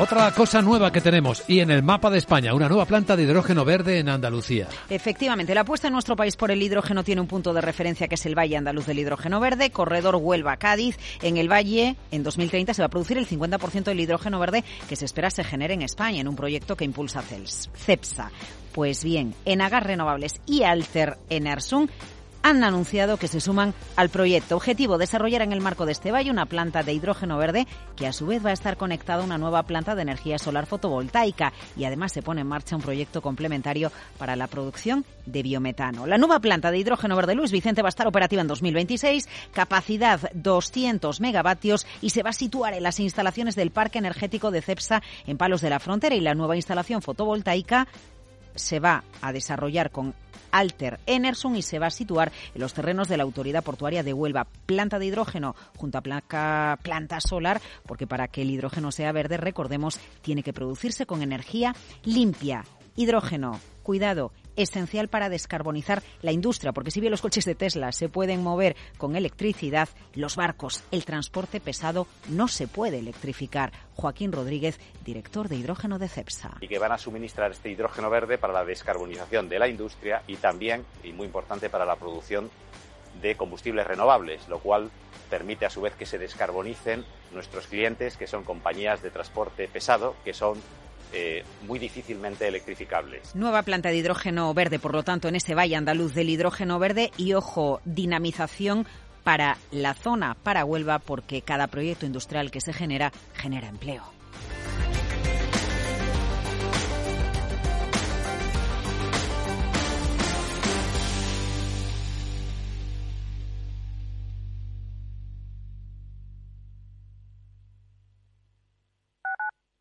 Otra cosa nueva que tenemos y en el mapa de España, una nueva planta de hidrógeno verde en Andalucía. Efectivamente, la apuesta en nuestro país por el hidrógeno tiene un punto de referencia que es el Valle Andaluz del Hidrógeno Verde, corredor Huelva-Cádiz. En el Valle, en 2030, se va a producir el 50% del hidrógeno verde que se espera se genere en España en un proyecto que impulsa CEPSA. Pues bien, en Agas Renovables y Alter Enersum han anunciado que se suman al proyecto. Objetivo, desarrollar en el marco de este valle una planta de hidrógeno verde que a su vez va a estar conectada a una nueva planta de energía solar fotovoltaica y además se pone en marcha un proyecto complementario para la producción de biometano. La nueva planta de hidrógeno verde Luis Vicente va a estar operativa en 2026, capacidad 200 megavatios y se va a situar en las instalaciones del Parque Energético de Cepsa en Palos de la Frontera y la nueva instalación fotovoltaica se va a desarrollar con Alter Enerson y se va a situar en los terrenos de la Autoridad Portuaria de Huelva. Planta de hidrógeno junto a planta solar, porque para que el hidrógeno sea verde, recordemos, tiene que producirse con energía limpia. Hidrógeno, cuidado, esencial para descarbonizar la industria, porque si bien los coches de Tesla se pueden mover con electricidad, los barcos, el transporte pesado no se puede electrificar. Joaquín Rodríguez, director de hidrógeno de CEPSA. Y que van a suministrar este hidrógeno verde para la descarbonización de la industria y también, y muy importante, para la producción de combustibles renovables, lo cual permite a su vez que se descarbonicen nuestros clientes, que son compañías de transporte pesado, que son eh, muy difícilmente electrificables. Nueva planta de hidrógeno verde, por lo tanto, en ese valle andaluz del hidrógeno verde y, ojo, dinamización para la zona, para Huelva, porque cada proyecto industrial que se genera genera empleo.